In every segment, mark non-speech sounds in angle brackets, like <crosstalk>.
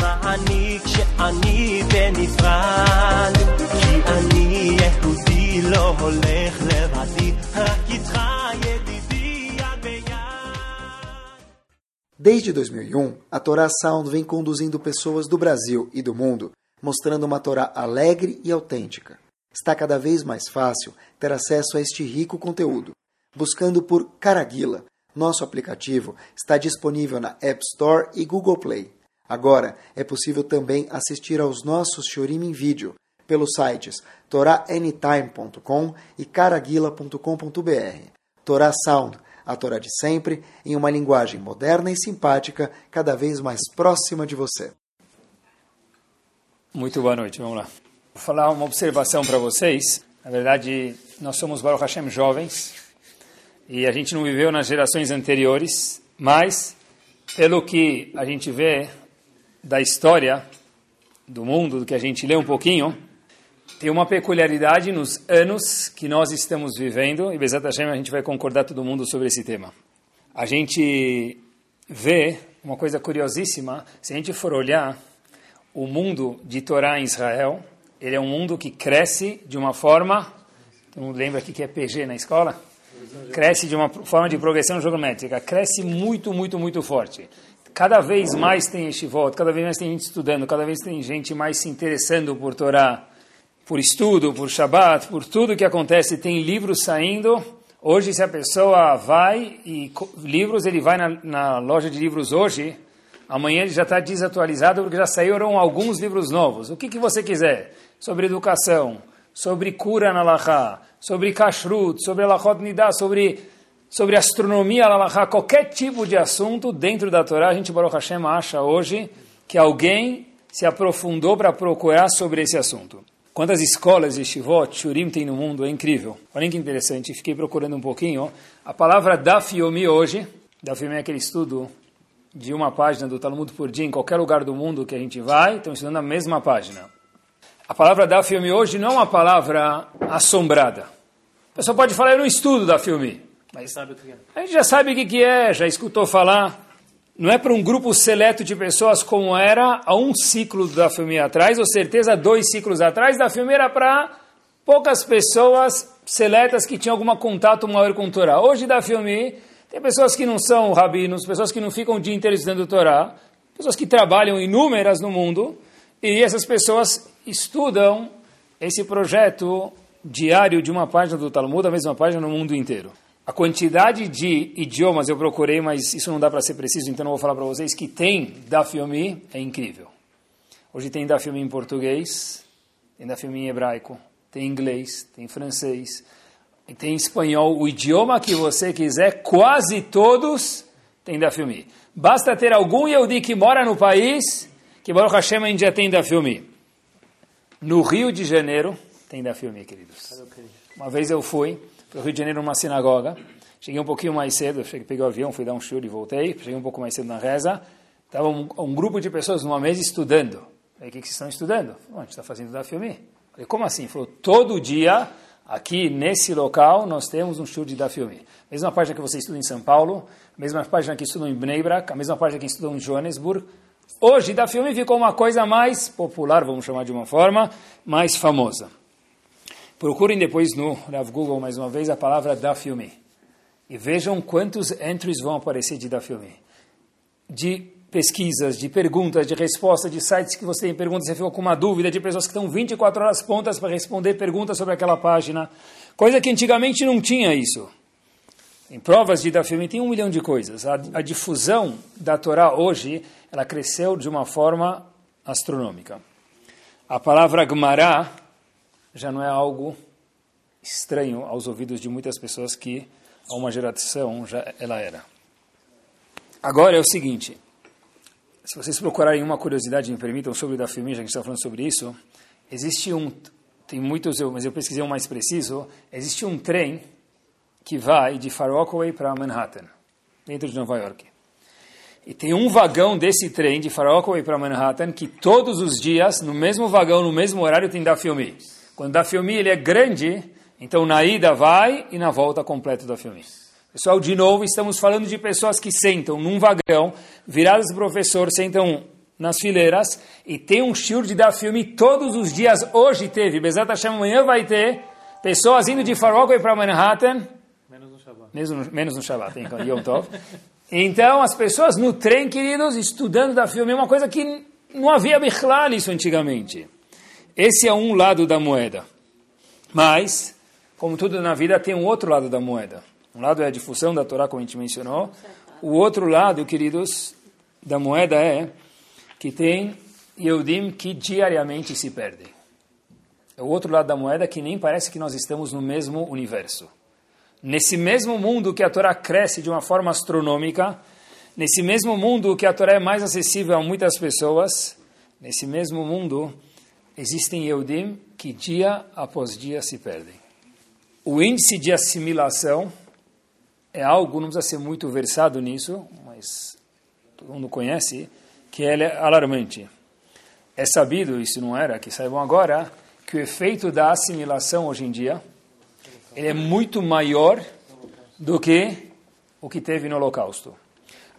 מעניק שאני בנפרד כי אני יהודי לא הולך לבדי רק איתך ידידי יד ביד Desde 2001, a Torá Sound vem conduzindo pessoas do Brasil e do mundo, mostrando uma Torá alegre e autêntica. Está cada vez mais fácil ter acesso a este rico conteúdo. Buscando por Caraguila, nosso aplicativo está disponível na App Store e Google Play. Agora é possível também assistir aos nossos Shorim em vídeo pelos sites toraanytime.com e caraguila.com.br. Torá Sound, a Torá de sempre, em uma linguagem moderna e simpática, cada vez mais próxima de você. Muito boa noite, vamos lá. Vou falar uma observação para vocês. Na verdade, nós somos Baruch Hashem jovens e a gente não viveu nas gerações anteriores, mas pelo que a gente vê da história do mundo, do que a gente lê um pouquinho, tem uma peculiaridade nos anos que nós estamos vivendo, e Bezat Hashem a gente vai concordar todo mundo sobre esse tema. A gente vê uma coisa curiosíssima, se a gente for olhar o mundo de Torá em Israel, ele é um mundo que cresce de uma forma, não lembra aqui que é PG na escola? Cresce de uma forma de progressão geométrica, cresce muito, muito, muito forte. Cada vez mais tem este voto, cada vez mais tem gente estudando, cada vez tem gente mais se interessando por Torá, por estudo, por Shabat, por tudo que acontece, tem livros saindo. Hoje, se a pessoa vai e livros, ele vai na, na loja de livros hoje, amanhã ele já está desatualizado porque já saíram alguns livros novos. O que, que você quiser, sobre educação, sobre cura na Lahá, sobre kashrut, sobre alachot nidá, sobre, sobre astronomia na Lahá, qualquer tipo de assunto dentro da Torá, a gente, Baruch Hashem, acha hoje que alguém se aprofundou para procurar sobre esse assunto. Quantas escolas de Shivot, Shurim tem no mundo, é incrível. Olha que interessante, fiquei procurando um pouquinho. A palavra Daf Yomi hoje, Daf Yomi é aquele estudo de uma página do Talmud por dia em qualquer lugar do mundo que a gente vai, estão estudando a mesma página. A palavra da filme hoje não é uma palavra assombrada. A pessoa pode falar, eu não estudo da filme, mas a gente já sabe o que, que é, já escutou falar. Não é para um grupo seleto de pessoas como era há um ciclo da filme atrás, ou certeza dois ciclos atrás, da filme era para poucas pessoas seletas que tinham algum contato maior com o Torá. Hoje da filme tem pessoas que não são rabinos, pessoas que não ficam o dia inteiro estudando Torá, pessoas que trabalham inúmeras no mundo, e essas pessoas estudam esse projeto diário de uma página do Talmud, a mesma página no mundo inteiro. A quantidade de idiomas eu procurei, mas isso não dá para ser preciso, então não vou falar para vocês que tem da filme é incrível. Hoje tem da filme em português, tem da filme em hebraico, tem inglês, tem francês, tem espanhol, o idioma que você quiser, quase todos tem da filme. Basta ter algum Yehudi que mora no país, que Baruch Hashem a gente já tem da filme. No Rio de Janeiro, tem da filme, queridos. Uma vez eu fui para o Rio de Janeiro numa sinagoga, cheguei um pouquinho mais cedo, cheguei, peguei o avião, fui dar um show e voltei, cheguei um pouco mais cedo na reza, estava um, um, grupo de pessoas numa mesa estudando. Falei, o que, que vocês estão estudando? a gente está fazendo da filme. Falei, como assim? Falou, todo dia Aqui, nesse local, nós temos um show de Dafyomi. Mesma página que você estuda em São Paulo, mesma página que estuda em Bnei Brak, a mesma página que estuda em Johannesburg. Hoje, Dafyomi ficou uma coisa mais popular, vamos chamar de uma forma, mais famosa. Procurem depois no Rav Google, mais uma vez, a palavra Dafyomi. E vejam quantos entries vão aparecer de Dafyomi. De pesquisas, de perguntas, de respostas, de sites que você tem perguntas, você ficou com uma dúvida, de pessoas que estão 24 horas pontas para responder perguntas sobre aquela página. Coisa que antigamente não tinha isso. Em provas de Dafim tem um milhão de coisas. A, a, difusão da Torá hoje, ela cresceu de uma forma astronômica. A palavra Gmará já não é algo estranho aos ouvidos de muitas pessoas que há uma geração já ela era. Agora é o seguinte, se vocês procurarem uma curiosidade, me permitam, sobre da filme, já que está falando sobre isso, existe um, tem muitos, mas eu pesquisei um mais preciso, existe um trem que vai de Far Rockaway para Manhattan, dentro de Nova York. E tem um vagão desse trem de Far Rockaway para Manhattan que todos os dias, no mesmo vagão, no mesmo horário, tem da filme. Quando da filme ele é grande, então na ida vai e na volta completo da filme. Pessoal, de novo, estamos falando de pessoas que sentam num vagão, viradas do professor, sentam nas fileiras e tem um shiur de dar filme todos os dias. Hoje teve, Bezat Hashem, amanhã vai ter pessoas indo de Far Rockaway para Manhattan. Menos no Shabbat. Menos, menos no Shabbat, Yom Tov. Então, as pessoas no trem, queridos, estudando da filme, é uma coisa que não havia bichlal isso antigamente. Esse é um lado da moeda. Mas, como tudo na vida, tem um outro lado da moeda. Um lado é a difusão da Torá, como a gente mencionou. O outro lado, queridos, da moeda é que tem Yehudim que diariamente se perdem. É o outro lado da moeda que nem parece que nós estamos no mesmo universo. Nesse mesmo mundo que a Torá cresce de uma forma astronômica, nesse mesmo mundo que a Torá é mais acessível a muitas pessoas, nesse mesmo mundo existem Yehudim que dia após dia se perdem. O índice de assimilação é algo, não precisa ser muito versado nisso, mas todo mundo conhece, que ele é alarmante. É sabido, isso não era, que saibam agora, que o efeito da assimilação hoje em dia é muito maior do que o que teve no Holocausto.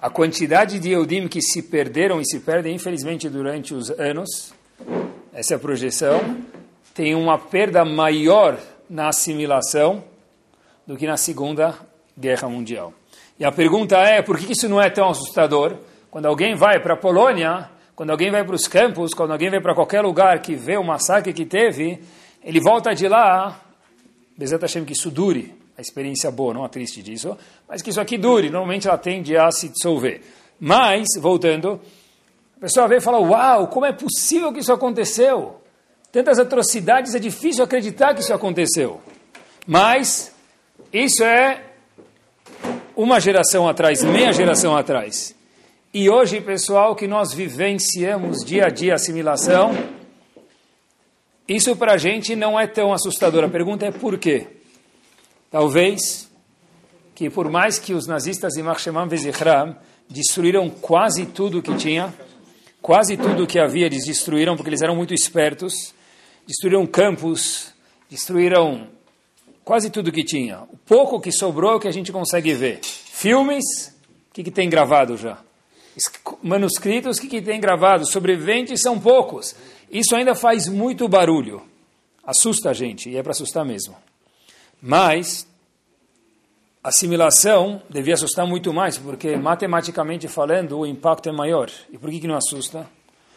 A quantidade de Eudim que se perderam e se perdem, infelizmente, durante os anos, essa é a projeção, tem uma perda maior na assimilação do que na Segunda Guerra Mundial. E a pergunta é, por que isso não é tão assustador? Quando alguém vai para a Polônia, quando alguém vai para os campos, quando alguém vai para qualquer lugar que vê o massacre que teve, ele volta de lá, Bezat Hashem, que isso dure, a experiência boa, não a triste disso, mas que isso aqui dure, normalmente ela tende a se dissolver. Mas, voltando, a pessoa vê e fala, uau, como é possível que isso aconteceu? Tantas atrocidades, é difícil acreditar que isso aconteceu. Mas, isso é uma geração atrás, meia geração atrás. E hoje, pessoal, que nós vivenciamos dia a dia assimilação, isso para a gente não é tão assustador. A pergunta é por quê? Talvez que por mais que os nazistas de Marshemam Vezichram destruíram quase tudo que tinha, quase tudo que havia eles destruíram porque eles eram muito espertos, destruíram campos, destruíram quase tudo que tinha. O pouco que sobrou é o que a gente consegue ver. Filmes, o que, que tem gravado já? manuscritos que, que tem gravado, sobreviventes são poucos. Isso ainda faz muito barulho. Assusta a gente, e é para assustar mesmo. Mas, assimilação devia assustar muito mais, porque matematicamente falando, o impacto é maior. E por que, que não assusta?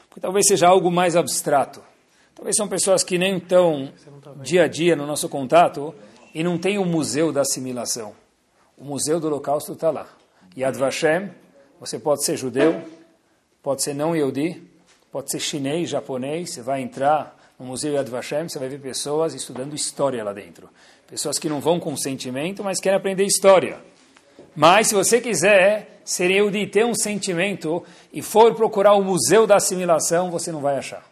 Porque talvez seja algo mais abstrato. Talvez são pessoas que nem estão dia a dia no nosso contato e não tem o museu da assimilação. O museu do Holocausto está lá. Yad Vashem você pode ser judeu, pode ser não Yehudi, pode ser chinês, japonês, você vai entrar no Museu Yad Vashem, você vai ver pessoas estudando história lá dentro. Pessoas que não vão com sentimento, mas querem aprender história. Mas se você quiser ser Yehudi, ter um sentimento e for procurar o Museu da Assimilação, você não vai achar.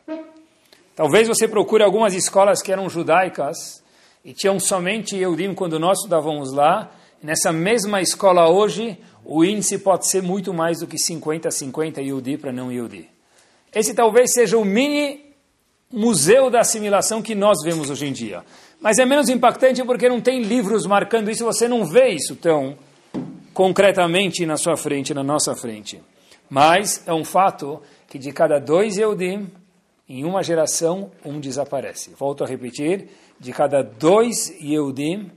Talvez você procure algumas escolas que eram judaicas e tinham somente Yehudim quando nós estudávamos lá. Nessa mesma escola hoje, o índice pode ser muito mais do que 50-50 Yudi para não Yudi. Esse talvez seja o mini museu da assimilação que nós vemos hoje em dia. Mas é menos impactante porque não tem livros marcando isso, você não vê isso tão concretamente na sua frente, na nossa frente. Mas é um fato que de cada dois Yehudim, em uma geração, um desaparece. Volto a repetir, de cada dois Yehudim,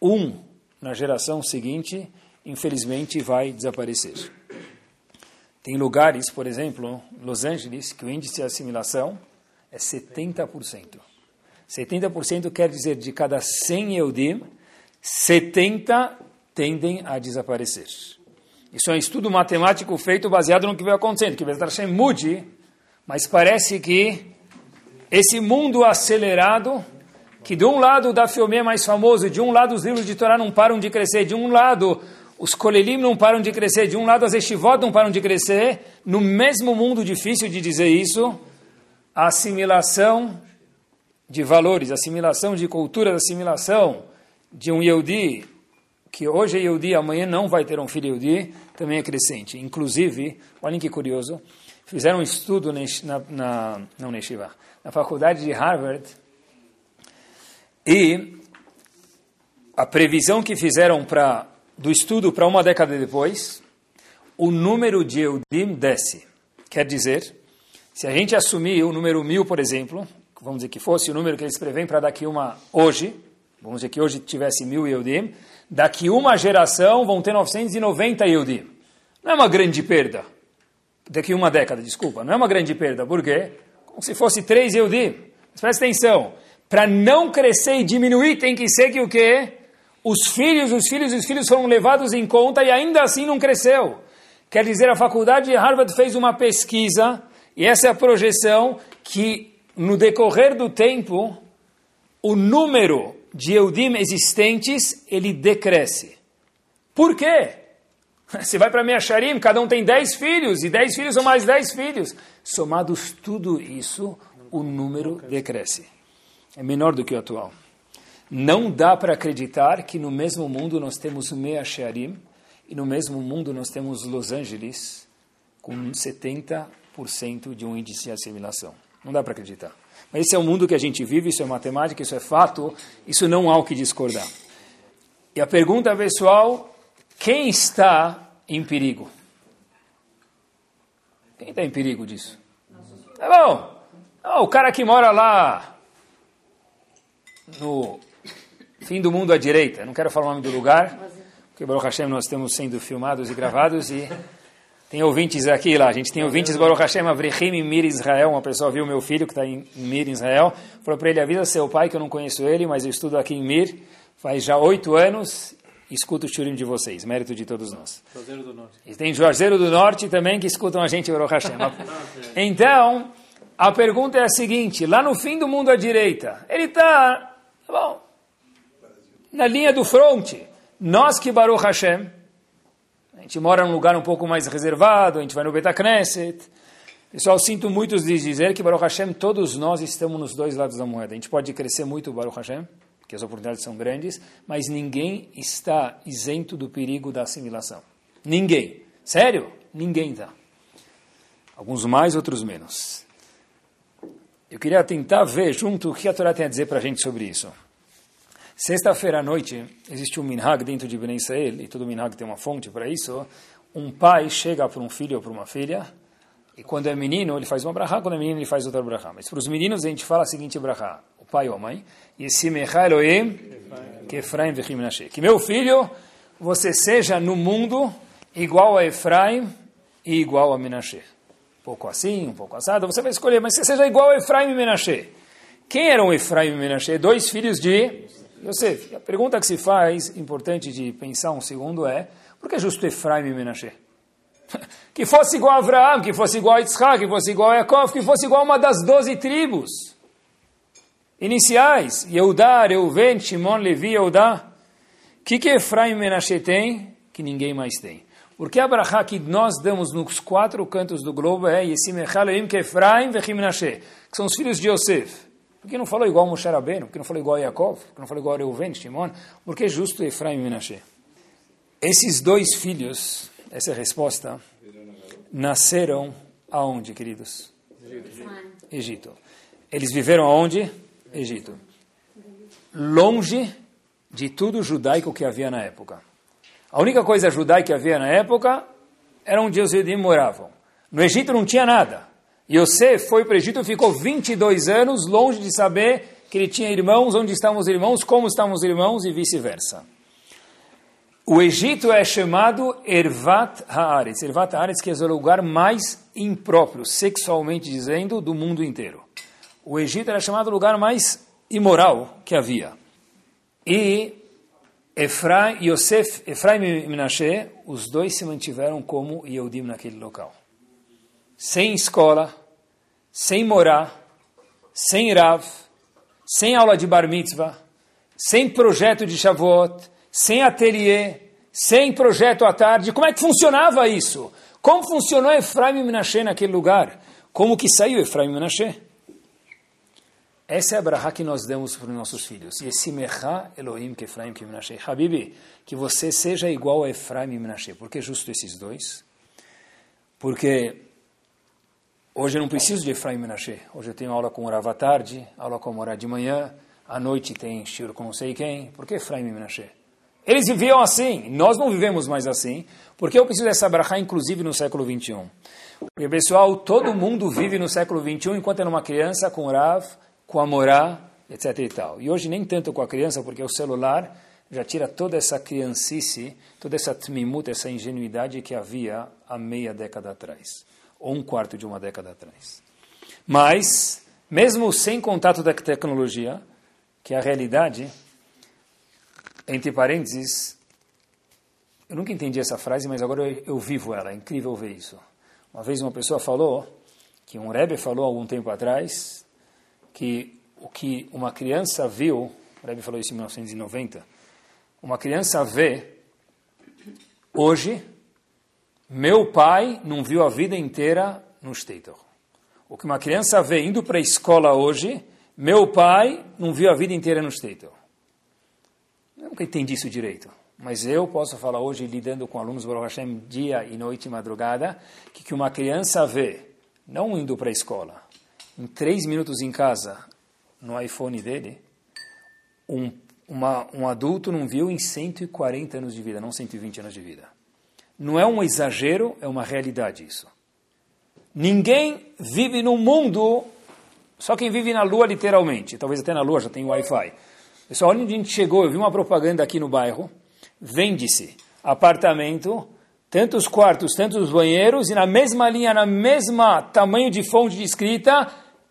um na geração seguinte infelizmente vai desaparecer. Tem lugares, por exemplo, Los Angeles, que o índice de assimilação é 70%. 70% quer dizer de cada 100 Eudim, 70 tendem a desaparecer. Isso é um estudo matemático feito baseado no que vai acontecendo, que Bezat Hashem mude, mas parece que esse mundo acelerado, que de um lado o da Fiomé é mais famoso, de um lado os livros de Torá não param de crescer, de um lado os kolelim não param de crescer, de um lado as estivot não param de crescer, no mesmo mundo difícil de dizer isso, assimilação de valores, assimilação de cultura, assimilação de um Yehudi, que hoje é Yehudi, amanhã não vai ter um filho Yehudi, também é crescente. Inclusive, olhem que curioso, fizeram um estudo na, na, não na, faculdade de Harvard, e a previsão que fizeram para do estudo para uma década depois, o número de Eudim desce. Quer dizer Se a gente assumir o número mil, por exemplo, vamos dizer que fosse o número que eles prevêem para daqui uma hoje, vamos dizer que hoje tivesse mil Yehudim, daqui uma geração vão ter 990 Yehudim. Não é uma grande perda. Daqui uma década, desculpa. Não é uma grande perda. Por quê? Como se fosse três Yehudim. Mas presta atenção. Para não crescer e diminuir, tem que ser que o quê? Os filhos, os filhos, os filhos foram levados em conta e ainda assim não cresceu. Quer dizer, a faculdade de Harvard fez uma pesquisa e essa é a projeção que no decorrer do tempo o número de Eudim existentes ele decresce. Por quê? <laughs> Você vai para Meacharim, cada um tem 10 filhos, e 10 filhos são mais 10 filhos. Somados tudo isso, o número decresce. É menor do que o atual. Não dá para acreditar que no mesmo mundo nós temos Meacharim, e no mesmo mundo nós temos Los Angeles, com 70% de um índice de assimilação. Não dá para acreditar. Mas esse é o mundo que a gente vive, isso é matemática, isso é fato, isso não há o que discordar. E a pergunta pessoal, quem está em perigo? Quem está em perigo disso? Tá bom. O cara que mora lá no fim do mundo à direita, não quero falar o nome do lugar, porque Baruch Hashem nós estamos sendo filmados e gravados e tem ouvintes aqui lá, a gente tem ouvintes, Baruch Hashem Avrechim Mir Israel, uma pessoa viu meu filho que está em Mir Israel, falou para ele, avisa seu pai que eu não conheço ele, mas eu estudo aqui em Mir, faz já oito anos, escuto o churim de vocês, mérito de todos nós. Juazeiro do Norte. E tem Juazeiro do Norte também que escutam a gente, Baruch Hashem. <laughs> então, a pergunta é a seguinte, lá no fim do mundo à direita, ele está, bom, na linha do fronte, nós que Baruch Hashem, a gente mora num lugar um pouco mais reservado, a gente vai no Betacneset. Pessoal, sinto muito lhes dizer que Baruch Hashem, todos nós estamos nos dois lados da moeda. A gente pode crescer muito, Baruch Hashem, porque as oportunidades são grandes, mas ninguém está isento do perigo da assimilação. Ninguém. Sério? Ninguém está. Alguns mais, outros menos. Eu queria tentar ver junto o que a Torá tem a dizer para a gente sobre isso. Sexta-feira à noite, existe um minhag dentro de Ben Israel, e todo minhag tem uma fonte para isso. Um pai chega para um filho ou para uma filha, e quando é menino, ele faz uma brachá, quando é menino, ele faz outra brachá. Mas para os meninos, a gente fala a seguinte brachá, o pai ou a mãe, Yesimecha Elohim, que Efraim vechim Menashe. Que meu filho, você seja no mundo igual a Efraim e igual a Menashe. Um pouco assim, um pouco assado, você vai escolher, mas você seja igual a Efraim e Menashe. Quem eram Efraim e Menashe? Dois filhos de Yosef, a pergunta que se faz, importante de pensar um segundo, é por que justo Efraim e Menashe? <laughs> que fosse igual a Abraão, que fosse igual a Yitzhak, que fosse igual a Yaakov, que fosse igual a uma das doze tribos iniciais, Yehudá, Reuven, Shimon, Levi, Yehudá. O que, que Efraim e Menashe tem que ninguém mais tem? Porque a brachá que nós damos nos quatro cantos do globo é Yesim que Efraim e Menashe, que são os filhos de Yosef. Por que não falou igual Moshe Rabbeinu? Por que não falou igual Yaakov? Por que não falou igual Reuven, Shimon? Por que justo Efraim e Menashe? Esses dois filhos, essa é a resposta, nasceram aonde, queridos? Egito. Egito. Eles viveram aonde? Egito. Longe de tudo judaico que havia na época. A única coisa judaica que havia na época era onde os judeus moravam. No Egito não tinha nada. Yosef foi para o Egito e ficou 22 anos longe de saber que ele tinha irmãos, onde estavam os irmãos, como estavam os irmãos e vice-versa. O Egito é chamado Ervat Haaretz. Ervat Haaretz que é o lugar mais impróprio, sexualmente dizendo, do mundo inteiro. O Egito era chamado o lugar mais imoral que havia. E Efraim, Yosef, Efraim e Menashe, os dois se mantiveram como Yehudim naquele local sem escola, sem morar, sem Rav, sem aula de Bar Mitzvah, sem projeto de Shavuot, sem ateliê, sem projeto à tarde. Como é que funcionava isso? Como funcionou Efraim e Menashe naquele lugar? Como que saiu Efraim e Menashe? Essa é a brahá que nós damos para os nossos filhos. Yesimecha Elohim que Efraim que Menashe. Habibi, que você seja igual a Efraim e Menashe. Por que justo esses dois? Porque Hoje eu não preciso de Efraim Menashe. Hoje eu tenho aula com o Rav à tarde, aula com Morá de manhã, à noite tem Shiro com não sei quem. Por que Efraim Menashe? Eles viviam assim, nós não vivemos mais assim. Porque eu preciso dessa brachá, inclusive no século 21? Porque, pessoal, todo mundo vive no século 21 enquanto é uma criança com Rav, com Morá, etc. E, tal. e hoje nem tanto com a criança, porque o celular já tira toda essa criancice, toda essa tmimut, essa ingenuidade que havia há meia década atrás, ou um quarto de uma década atrás. Mas, mesmo sem contato da tecnologia, que é a realidade, entre parênteses, eu nunca entendi essa frase, mas agora eu, eu vivo ela, é incrível ver isso. Uma vez uma pessoa falou, que um Rebbe falou algum tempo atrás, que o que uma criança viu, o Rebbe falou isso em 1990, uma criança vê, hoje, meu pai não viu a vida inteira no Stator. O que uma criança vê indo para a escola hoje, meu pai não viu a vida inteira no Stator. Eu nunca entendi isso direito. Mas eu posso falar hoje, lidando com alunos Baruch Hashem, dia e noite e madrugada, que, que uma criança vê, não indo para a escola, em três minutos em casa, no iPhone dele, um uma, um adulto não viu em 140 anos de vida, não 120 anos de vida. Não é um exagero, é uma realidade isso. Ninguém vive no mundo, só quem vive na Lua literalmente, talvez até na Lua já tem Wi-Fi. Pessoal, onde a gente chegou, eu vi uma propaganda aqui no bairro, vende-se apartamento, tantos quartos, tantos banheiros, e na mesma linha, na mesma tamanho de fonte de escrita,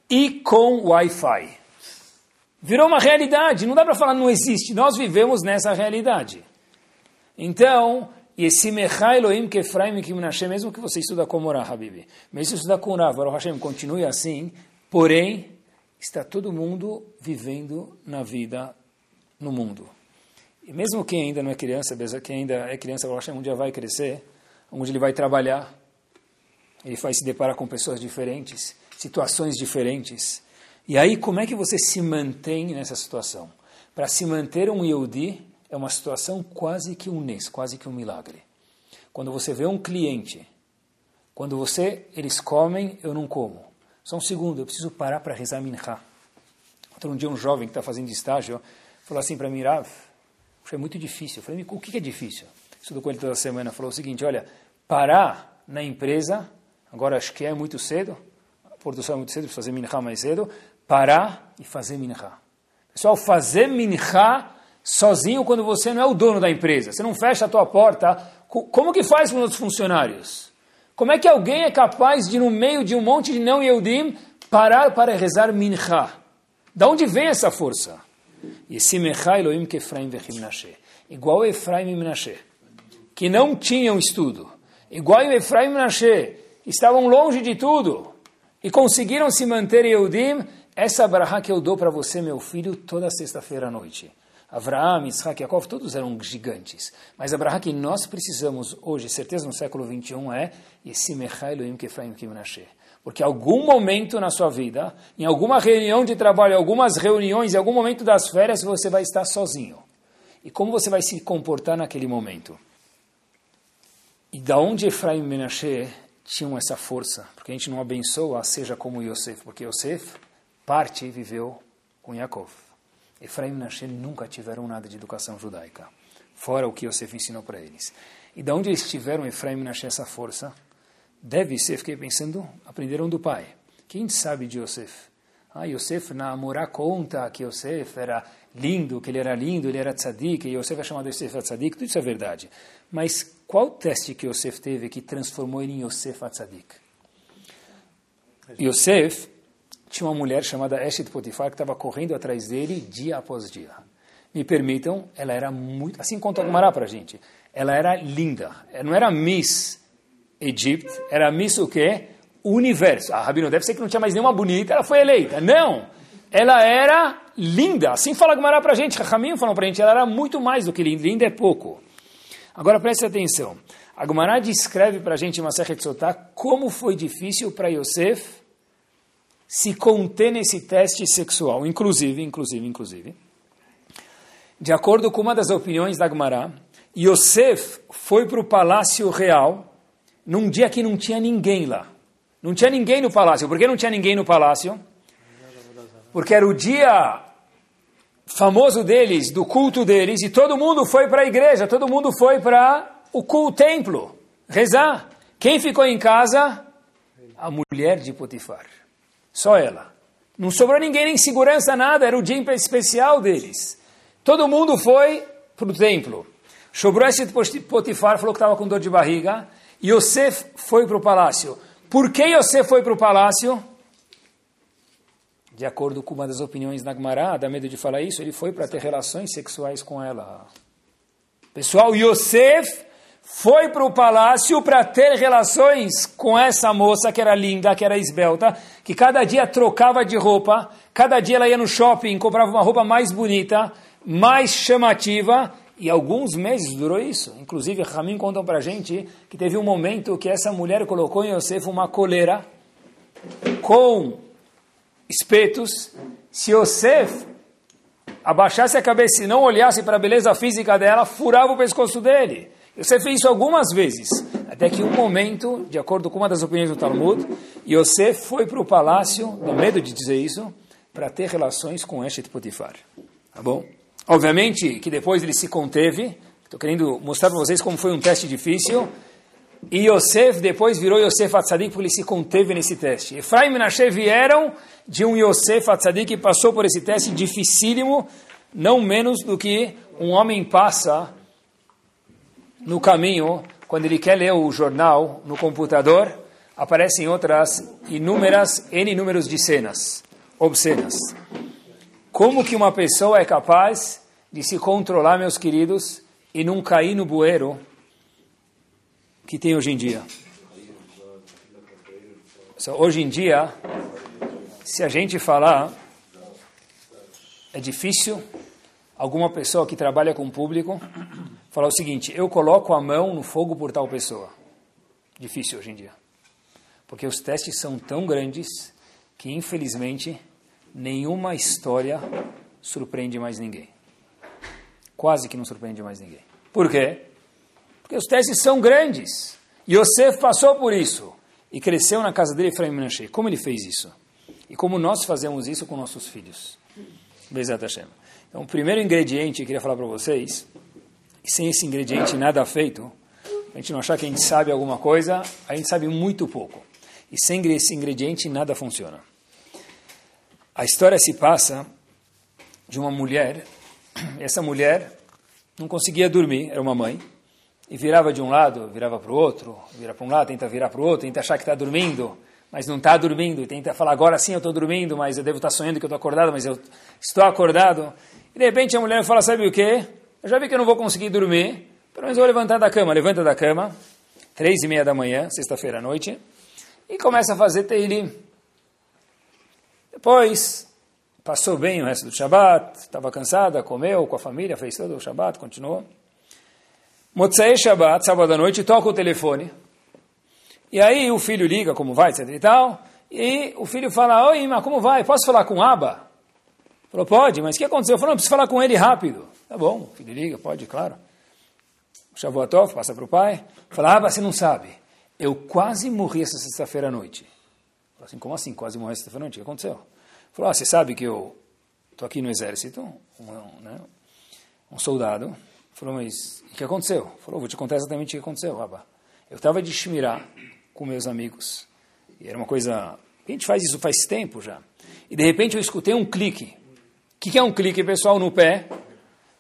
e com Wi-Fi. Virou uma realidade, não dá para falar não existe, nós vivemos nessa realidade. Então, esse Mechai Elohim Kefraim Kimnashem, mesmo que você estuda com Morah, Habibi, mesmo que estuda com Rav, Hashem, continue assim, porém, está todo mundo vivendo na vida no mundo. E mesmo quem ainda não é criança, quem ainda é criança, Baruch Hashem, um dia vai crescer, onde ele vai trabalhar, ele vai se deparar com pessoas diferentes, situações diferentes, e aí, como é que você se mantém nessa situação? Para se manter um Yehudi é uma situação quase que um nes, quase que um milagre. Quando você vê um cliente, quando você, eles comem, eu não como. Só um segundo, eu preciso parar para rezar minha. Outro dia um jovem que está fazendo estágio falou assim para mim, Rav, foi muito difícil. Eu falei, o que é difícil? Estudou com ele toda semana, falou o seguinte, olha, parar na empresa, agora acho que é muito cedo, a produção é muito cedo, preciso fazer minha mais cedo, parar e fazer minha. Pessoal, fazer minha sozinho quando você não é o dono da empresa, você não fecha a tua porta, como que faz com os funcionários? Como é que alguém é capaz de, no meio de um monte de não Yehudim, parar para rezar minha? Da onde vem essa força? Elohim que Efraim Igual Efraim e Menashe, que não tinham estudo. Igual Efraim e Menashe, estavam longe de tudo e conseguiram se manter Yehudim essa brahá que eu dou para você, meu filho, toda sexta-feira à noite. Avraham, Isaac, Yaakov, todos eram gigantes. Mas a que nós precisamos hoje, certeza no século 21, é Yesimechai Elohim. Porque algum momento na sua vida, em alguma reunião de trabalho, algumas reuniões, em algum momento das férias, você vai estar sozinho. E como você vai se comportar naquele momento? E da onde Efraim e Menashe tinham essa força? Porque a gente não abençoa, seja como Yosef, porque Yosef parte viveu com Yaakov. Efraim e Menashe nunca tiveram nada de educação judaica, fora o que Yosef ensinou para eles. E de onde eles tiveram, Efraim e Menashe, essa força? Deve ser, fiquei pensando, aprenderam do pai. Quem sabe de Yosef? Ah, Yosef, na Morá conta que Yosef era lindo, que ele era lindo, ele era tzadik, e Yosef é chamado Yosef tzadik, tudo isso é verdade. Mas qual teste que Yosef teve que transformou ele em Yosef tzadik? Yosef tinha uma mulher chamada Eshet Potifar que estava correndo atrás dele dia após dia. Me permitam, ela era muito, assim conta Gumará para a gente, ela era linda, não era Miss Egito, era Miss o quê? Universo. Ah, Rabino, deve ser que não tinha mais nenhuma bonita, ela foi eleita. Não! Ela era linda, assim fala Gumará para a gente, Rahamim falou para a gente, ela era muito mais do que linda, linda é pouco. Agora preste atenção, a Gumará descreve para a gente em Masechet Sotá como foi difícil para Yosef se conter nesse teste sexual, inclusive, inclusive, inclusive. De acordo com uma das opiniões da Agmará, Yosef foi para o palácio real num dia que não tinha ninguém lá. Não tinha ninguém no palácio. Por que não tinha ninguém no palácio? Porque era o dia famoso deles, do culto deles, e todo mundo foi para a igreja, todo mundo foi para o culto, templo, rezar. Quem ficou em casa? A mulher de Potifar. Só ela. Não sobrou ninguém, nem segurança, nada, era o dia especial deles. Todo mundo foi para o templo. Sobrou esse Potifar, falou que estava com dor de barriga, Yosef foi para o palácio. Por que Yosef foi para o palácio? De acordo com uma das opiniões da Gemara, dá medo de falar isso, ele foi para ter relações sexuais com ela. Pessoal, Yosef foi para o palácio para ter relações com essa moça que era linda, que era esbelta, que cada dia trocava de roupa, cada dia ela ia no shopping, comprava uma roupa mais bonita, mais chamativa, e alguns meses durou isso. Inclusive, Ramin contam para a gente que teve um momento que essa mulher colocou em Yosef uma coleira com espetos. Se Yosef abaixasse a cabeça e não olhasse para a beleza física dela, furava o pescoço dele. Yosef fez isso algumas vezes, até que um momento, de acordo com uma das opiniões do Talmud, Yosef foi para o palácio, dá medo de dizer isso, para ter relações com Eshet Potifar. Tá bom? Obviamente que depois ele se conteve, estou querendo mostrar para vocês como foi um teste difícil, e Yosef depois virou Yosef Atzadik porque ele se conteve nesse teste. Efraim e Menashe vieram de um Yosef Atzadik que passou por esse teste dificílimo, não menos do que um homem passa no caminho, quando ele quer ler o jornal no computador, aparecem outras inúmeras, N números de cenas, obscenas. Como que uma pessoa é capaz de se controlar, meus queridos, e não cair no bueiro que tem hoje em dia? Hoje em dia, se a gente falar, é difícil alguma pessoa que trabalha com público falar o seguinte: eu coloco a mão no fogo por tal pessoa. Difícil hoje em dia. Porque os testes são tão grandes que, infelizmente, nenhuma história surpreende mais ninguém. Quase que não surpreende mais ninguém. Por quê? Porque os testes são grandes. Yosef passou por isso e cresceu na casa dele, Efraim Menashe. Como ele fez isso? E como nós fazemos isso com nossos filhos? Bezat Hashem. Então, o primeiro ingrediente que eu queria falar para vocês, e sem esse ingrediente nada feito, a gente não achar que a gente sabe alguma coisa, a gente sabe muito pouco. E sem esse ingrediente nada funciona. A história se passa de uma mulher, <clears throat> essa mulher não conseguia dormir, era uma mãe, e virava de um lado, virava para o outro, vira para um lado, tenta virar para o outro, tenta achar que está dormindo, mas não está dormindo, e tenta falar, agora sim eu estou dormindo, mas eu devo estar tá sonhando que eu estou acordado, mas eu estou acordado. E de repente a mulher fala, sabe o quê? Eu já vi que eu não vou conseguir dormir, pelo menos vou levantar da cama. Levanta da cama, três e meia da manhã, sexta-feira à noite, e começa a fazer teilim. Depois, passou bem o resto do Shabat, estava cansada, comeu com a família, fez todo o Shabat, continuou. Motzei Shabat, sábado à noite, toca o telefone. E aí o filho liga, como vai, etc e tal. E o filho fala, oi, Ima, como vai? Posso falar com Aba? Falou, pode, mas o que aconteceu? Falou, não, preciso falar com ele rápido. Tá bom, filho liga, pode, claro. Shavuotov, passa para o pai. Fala, Aba, você não sabe. Eu quase morri essa sexta-feira à noite assim, como assim? Quase morreu Stefanante? O que aconteceu? Falou, ah, você sabe que eu estou aqui no exército, um, né, um soldado. Falou, mas o que aconteceu? Falou, vou te contar exatamente o que aconteceu, Abba. Eu estava de Shmirá com meus amigos. E era uma coisa... A gente faz isso faz tempo já. E de repente eu escutei um clique. O que, que é um clique, pessoal, no pé?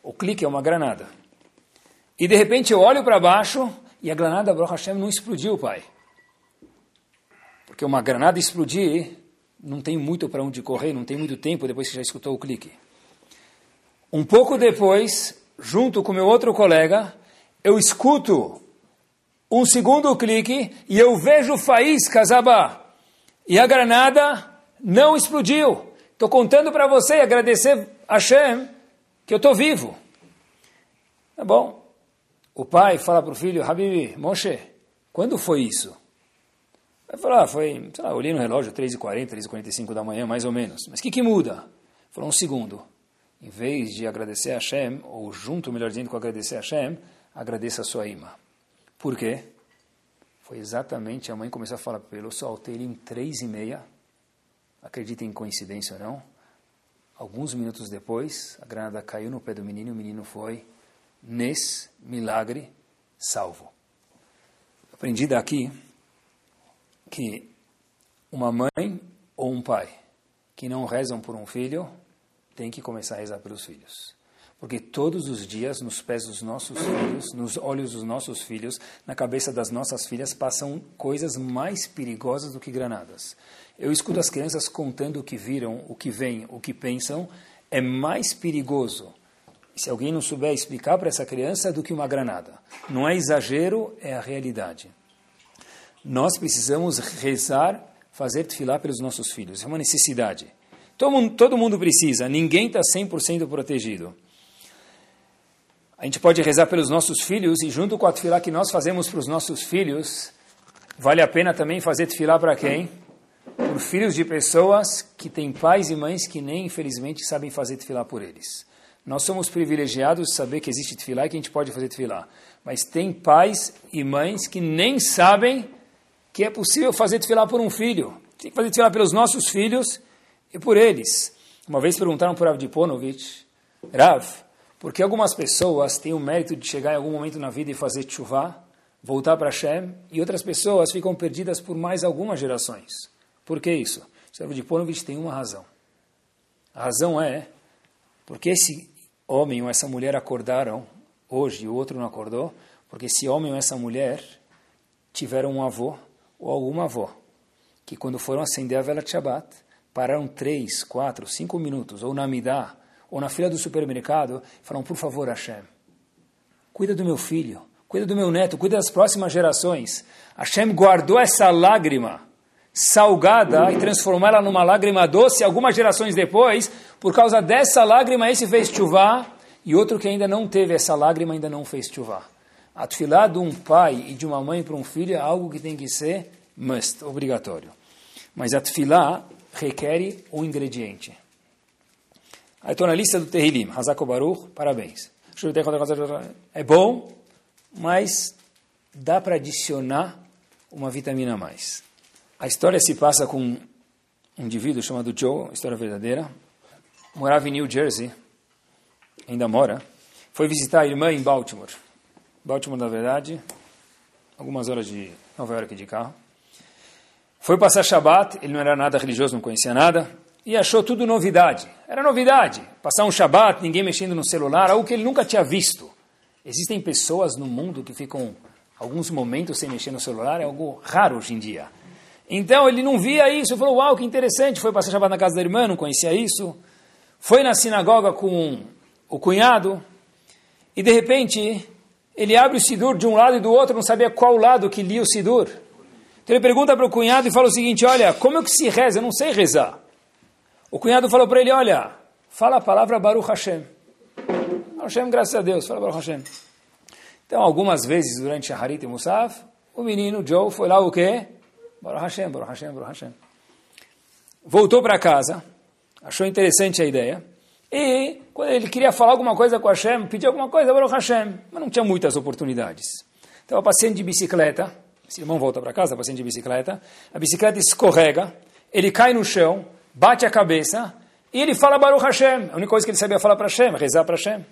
O clique é uma granada. E de repente eu olho para baixo e a granada, Baruch Hashem, não explodiu, pai. Porque uma granada explodir, não tem muito para onde correr, não tem muito tempo depois que já escutou o clique. Um pouco depois, junto com meu outro colega, eu escuto um segundo clique e eu vejo faíscas abá. E a granada não explodiu. Estou contando para você agradecer a Hashem que eu estou vivo. Tá bom. O pai fala para o filho, Habibi, Moshe, quando foi isso? Vai falar, ah, foi, sei lá, olhei no relógio, 3h40, 3h45 da manhã, mais ou menos. Mas o que, que muda? Falou um segundo. Em vez de agradecer a Hashem, ou junto, melhor dizendo, com agradecer a Hashem, agradeça a sua imã. Por quê? Foi exatamente, a mãe começou a falar ele, eu soltei ele em três e meia, acreditem em coincidência ou não, Alguns minutos depois, a granada caiu no pé do menino e o menino foi, nesse milagre, salvo. Aprendi daqui que uma mãe ou um pai que não rezam por um filho tem que começar a rezar pelos filhos. Porque todos os dias, nos pés dos nossos filhos, nos olhos dos nossos filhos, na cabeça das nossas filhas, passam coisas mais perigosas do que granadas. Eu escuto as crianças contando o que viram, o que veem, o que pensam. É mais perigoso, se alguém não souber explicar para essa criança, do que uma granada. Não é exagero, é a realidade. Nós precisamos rezar, fazer tefilá pelos nossos filhos. É uma necessidade. Todo mundo, todo mundo precisa, ninguém está 100% protegido. A gente pode rezar pelos nossos filhos e junto com a tefilá que nós fazemos para os nossos filhos, vale a pena também fazer tefilá para quem? Por filhos de pessoas que têm pais e mães que nem, infelizmente, sabem fazer tefilá por eles. Nós somos privilegiados de saber que existe tefilá e que a gente pode fazer tefilá. Mas tem pais e mães que nem sabem que é possível fazer tefilá por um filho. Tem que fazer tefilá pelos nossos filhos e por eles. Uma vez perguntaram para Rav Diponovich, Rav, porque algumas pessoas têm o mérito de chegar em algum momento na vida e fazer chuvá, voltar para Hashem, e outras pessoas ficam perdidas por mais algumas gerações. Por que isso? O de Ponovich tem uma razão. A razão é porque esse homem ou essa mulher acordaram hoje e o outro não acordou, porque esse homem ou essa mulher tiveram um avô ou alguma avó que quando foram acender a vela de Shabbat, pararam três, quatro, cinco minutos, ou na Midah, ou na fila do supermercado, falam, por favor, Hashem, cuida do meu filho, cuida do meu neto, cuida das próximas gerações. Hashem guardou essa lágrima salgada e transformou ela numa lágrima doce algumas gerações depois, por causa dessa lágrima esse fez chuvá, e outro que ainda não teve essa lágrima ainda não fez chuvá. A tefilá de um pai e de uma mãe para um filho é algo que tem que ser must, obrigatório. Mas a tefilá requer um ingrediente. Aí estou na lista do Terrilim, Hazako Baruch, parabéns. É bom, mas dá para adicionar uma vitamina a mais. A história se passa com um indivíduo chamado Joe, história verdadeira, morava em New Jersey, ainda mora, foi visitar a irmã em Baltimore. Baltimore, na verdade, algumas horas de Nova York de carro. Foi passar Shabat, ele não era nada religioso, não conhecia nada, e achou tudo novidade. Era novidade. Passar um Shabat, ninguém mexendo no celular, algo que ele nunca tinha visto. Existem pessoas no mundo que ficam alguns momentos sem mexer no celular, é algo raro hoje em dia. Então ele não via isso, falou, uau, que interessante, foi passar Shabat na casa da irmã, não conhecia isso. Foi na sinagoga com o cunhado, e de repente ele abre o Sidur de um lado e do outro, não sabia qual lado que lia o Sidur. Então ele pergunta para o cunhado e fala o seguinte, olha, como é que se reza? Eu não sei rezar. O cunhado falou para ele, olha, fala a palavra Baruch Hashem. Hashem, graças a Deus, fala Baruch Hashem. Então, algumas vezes durante a Harit e Musaf, o menino Joe foi lá o quê? Baruch Hashem, Baruch Hashem, Baruch Hashem. Voltou para casa, achou interessante a ideia, e quando ele queria falar alguma coisa com Hashem, pedir alguma coisa, Baruch Hashem, mas não tinha muitas oportunidades. Estava passeando de bicicleta, esse irmão volta para casa, passeando de bicicleta, a bicicleta escorrega, ele cai no chão, bate a cabeça e ele fala Baruch Hashem. A única coisa que ele sabia falar para Hashem, rezar para Hashem.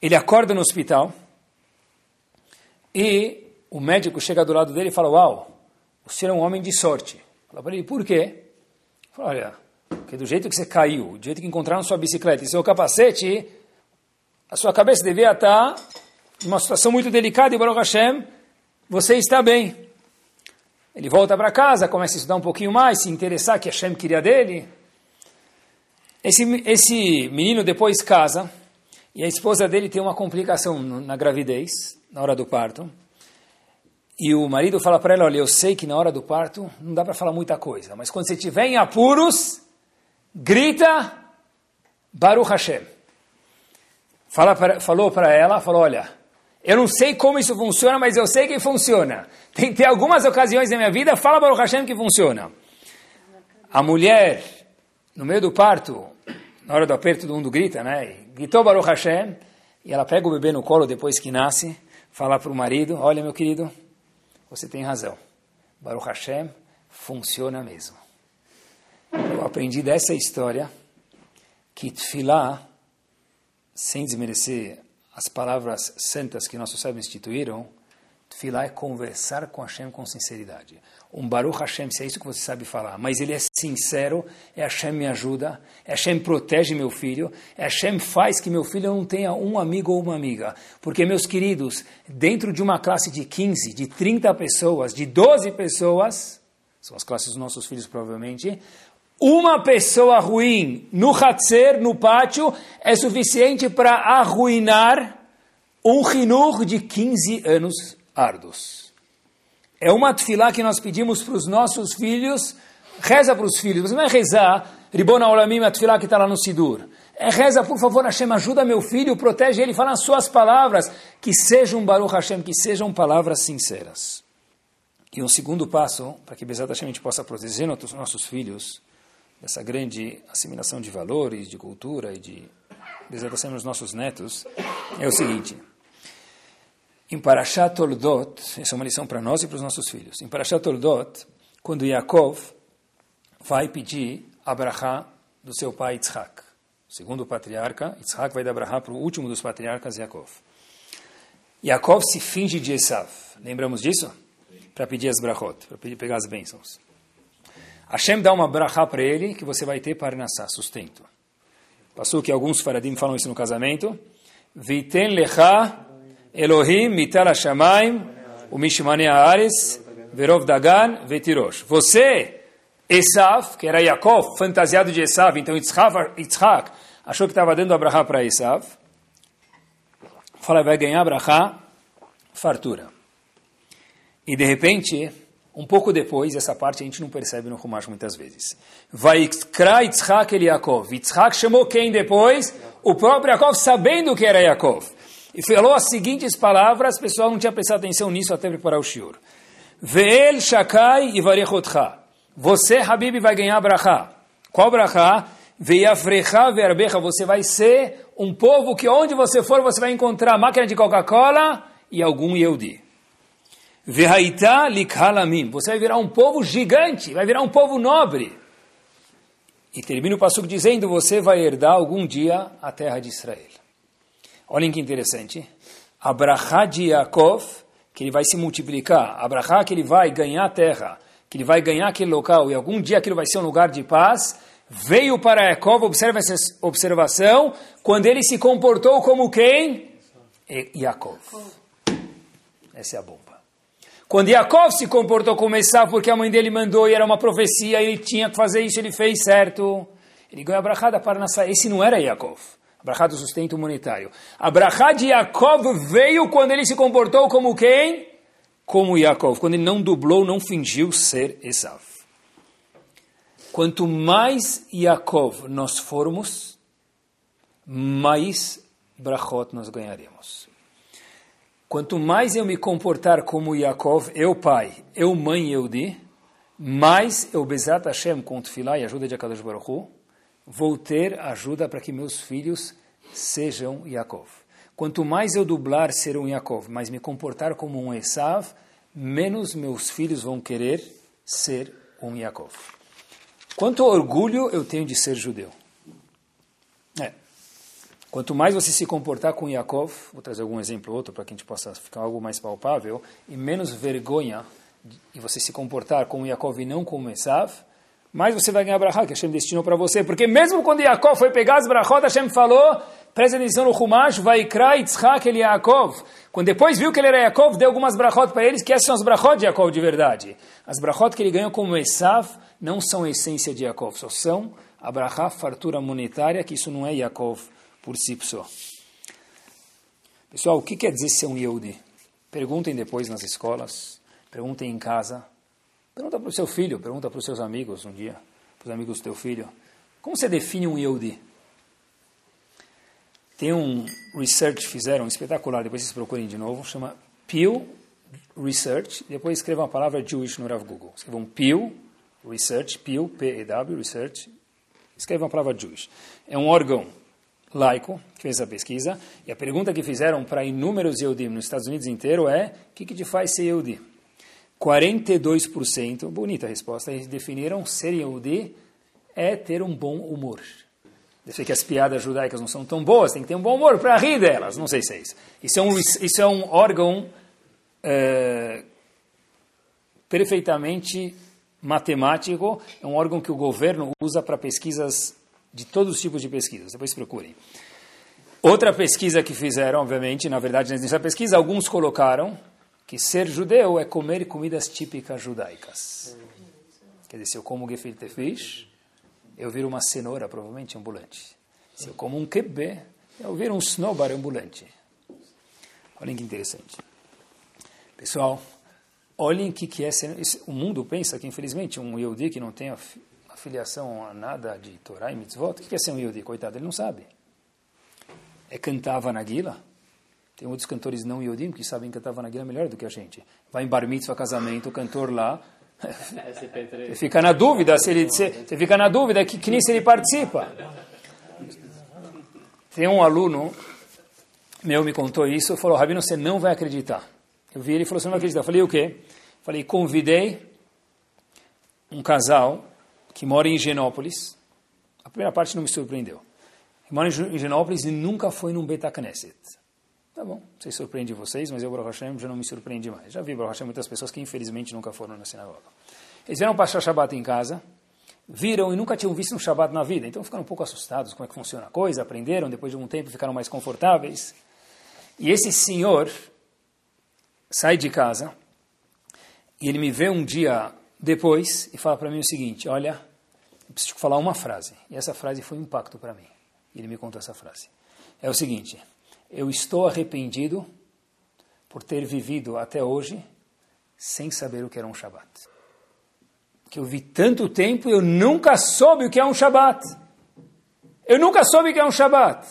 Ele acorda no hospital e o médico chega do lado dele e fala, uau, o senhor é um homem de sorte. Fala para ele, por quê? Fala, olha, porque do jeito que você caiu, do jeito que encontraram sua bicicleta e seu capacete, a sua cabeça devia estar em uma situação muito delicada e Baruch Hashem, você está bem. Ele volta para casa, começa a estudar um pouquinho mais, se interessar que Hashem queria dele. Esse, esse menino depois casa e a esposa dele tem uma complicação na gravidez, na hora do parto. E o marido fala para ela, olha, eu sei que na hora do parto não dá para falar muita coisa, mas quando você estiver em apuros, grita Baruch Hashem. Fala pra, falou para ela, falou, olha, eu não sei como isso funciona, mas eu sei que funciona. Tem, tem algumas ocasiões na minha vida, fala para o Hashem que funciona. A mulher, no meio do parto, na hora do aperto, do mundo grita, né? Gritou Baruch Hashem, e ela pega o bebê no colo depois que nasce, fala para o marido, olha meu querido, você tem razão. Baruch Hashem funciona mesmo. Eu aprendi dessa história que Tfilá, sem desmerecer as palavras santas que nossos sábios instituíram, Tfilá é conversar com Hashem com sinceridade. Um Baruch Hashem, se é isso que você sabe falar, mas ele é sincero, é Hashem me ajuda, é Hashem protege meu filho, é Hashem faz que meu filho não tenha um amigo ou uma amiga. Porque, meus queridos, dentro de uma classe de 15, de 30 pessoas, de 12 pessoas, são as classes dos nossos filhos provavelmente, uma pessoa ruim no Hatzer, no pátio, é suficiente para arruinar um rinur de 15 anos árduos. É uma tefilá que nós pedimos para os nossos filhos, reza para os filhos, mas não é rezar, Ribona Olamim, a tefilá que está lá no Sidur. É reza, por favor, Hashem, ajuda meu filho, protege ele, fala as suas palavras, que sejam Baruch Hashem, que sejam palavras sinceras. E um segundo passo, para que Bezat Hashem a gente possa proteger nossos, filhos dessa grande assimilação de valores, de cultura e de Bezat Hashem os nossos netos, é o seguinte. Em Parashat Toldot, essa é uma lição para nós e para os nossos filhos. Em Parashat Toldot, quando Yaakov vai pedir a brachá do seu pai Yitzhak, segundo o patriarca, Yitzhak vai dar brachá para o último dos patriarcas, Yaakov. Yaakov se finge de Esav. Lembramos disso? Para pedir as brachot, para pegar as bênçãos. Hashem dá uma brachá para ele que você vai ter para nascer sustento. Passou que alguns faradim falam isso no casamento. Viten lecha Elohim mitar hashamayim umishmane haaretz verov dagan vetirosh. Você, Esav, que era Yaakov, fantasiado de Esav, então Yitzhak, achou que estava dando a brachá para Esav. Fala, vai ganhar brachá, fartura. E de repente, um pouco depois, essa parte a gente não percebe no Rumash muitas vezes. Vai Yitzhak el Yaakov. Yitzhak chamou quem depois? O próprio Yaakov, sabendo que era Yaakov. E falou as seguintes palavras, o pessoal não tinha prestado atenção nisso até preparar o shiur. Ve'el shakai e varechotcha. Você, Habib, vai ganhar brachá. Qual brachá? Ve'yafrecha ve'arbecha. Você vai ser um povo que onde você for, você vai encontrar máquina de Coca-Cola e algum Yehudi. Ve'haita likhalamim. Você vai virar um povo gigante, vai virar um povo nobre. E termina o passuco dizendo, você vai herdar algum dia a terra de Israel. Olhem que interessante. Abraha de Yaakov, que ele vai se multiplicar. Abraha que ele vai ganhar a terra, que ele vai ganhar aquele local e algum dia aquilo vai ser um lugar de paz. Veio para Yaakov, observa essa observação, quando ele se comportou como quem? Yaakov. Essa é a bomba. Quando Yaakov se comportou como Esav, porque a mãe dele mandou e era uma profecia, ele tinha que fazer isso, ele fez certo. Ele ganhou a brachada para nascer. Esse não era Yaakov. A brachá do sustento monetário. A brachá de Yaakov veio quando ele se comportou como quem? Como Yaakov, quando ele não dublou, não fingiu ser Esav. Quanto mais Yaakov nós formos, mais brachot nós ganharemos. Quanto mais eu me comportar como Yaakov, eu pai, eu mãe Yehudi, mais eu Bezat Hashem com Tfilah e ajuda de Akadosh Baruch Hu, vou ter ajuda para que meus filhos sejam Yaakov. Quanto mais eu dublar ser um Yaakov, mas me comportar como um Esav, menos meus filhos vão querer ser um Yaakov. Quanto orgulho eu tenho de ser judeu. Quanto mais você se comportar com Yaakov, vou trazer algum exemplo outro para que a gente possa ficar algo mais palpável, e menos vergonha de você se comportar como Yaakov e não como Esav, mais você vai ganhar brachá que Hashem destinou para você. Porque mesmo quando Yaakov foi pegar as brachot, Hashem falou, presta atenção no Humash, vai Yitzhak ele Yaakov. Quando depois viu que ele era Yaakov, deu algumas brachot para eles, que essas são as brachot de Yaakov de verdade. As brachot que ele ganhou como Esav não são a essência de Yaakov, só são a brachá, fartura monetária, que isso não é Yaakov por si só. Pessoal, o que quer dizer ser um Yehudi? Perguntem depois nas escolas, perguntem em casa, Pergunta para o seu filho, pergunta para os seus amigos um dia, para os amigos do teu filho. Como você define um Yehudi? Tem um research fizeram, espetacular, depois vocês procurem de novo, chama Pew Research, depois escrevam a palavra Jewish no Rav Google. Escrevam Pew Research, Pew, P-E-W, Research, escrevam a palavra Jewish. É um órgão laico que fez a pesquisa, e a pergunta que fizeram para inúmeros Yehudim nos Estados Unidos inteiro é, o que, que te faz ser Yehudi? 42%, bonita a resposta, eles definiram ser Yehudi é ter um bom humor. Eu sei que as piadas judaicas não são tão boas, tem que ter um bom humor para rir delas, não sei se é isso. Isso é um, isso é um órgão é, perfeitamente matemático, é um órgão que o governo usa para pesquisas de todos os tipos de pesquisas, depois procurem. Outra pesquisa que fizeram, obviamente, na verdade, nessa pesquisa, alguns colocaram que ser judeu é comer comidas típicas judaicas. Quer dizer, se eu como gefilte fish, eu viro uma cenoura, provavelmente, ambulante. Se eu como um kebbe, eu viro um snowbar ambulante. Olhem que interessante. Pessoal, olhem o que, que é. O mundo pensa que, infelizmente, um Yehudi que não tem afiliação a nada de Torá e Mitzvot, o que é ser um Yehudi? Coitado, ele não sabe é cantar Vanaguila. Tem outros cantores não Yodim que sabem cantar Vanaguila melhor do que a gente. Vai em bar mitzvah, casamento, o cantor lá. <laughs> você fica na dúvida se ele, você, você fica na dúvida que, que nem se ele participa. Tem um aluno meu me contou isso, falou, Rabino, você não vai acreditar. Eu vi ele e falou, você não vai acreditar. Eu falei, o quê? Falei, convidei um casal que mora em Higienópolis. A primeira parte não me surpreendeu mora em Genópolis e nunca foi num Beta Knesset. Tá bom, sei surpreende vocês, mas eu, Baruch Hashem, já não me surpreende mais. Já vi, Baruch Hashem, muitas pessoas que infelizmente nunca foram na sinagoga. Eles vieram passar Shabbat em casa, viram e nunca tinham visto um Shabbat na vida, então ficaram um pouco assustados como é que funciona a coisa, aprenderam, depois de um tempo ficaram mais confortáveis. E esse senhor sai de casa e ele me vê um dia depois e fala para mim o seguinte, olha, eu preciso te falar uma frase. E essa frase foi um impacto para mim. Ele me contou essa frase. É o seguinte: eu estou arrependido por ter vivido até hoje sem saber o que era um Shabat. Que eu vi tanto tempo e eu nunca soube o que é um Shabat. Eu nunca soube o que é um Shabat.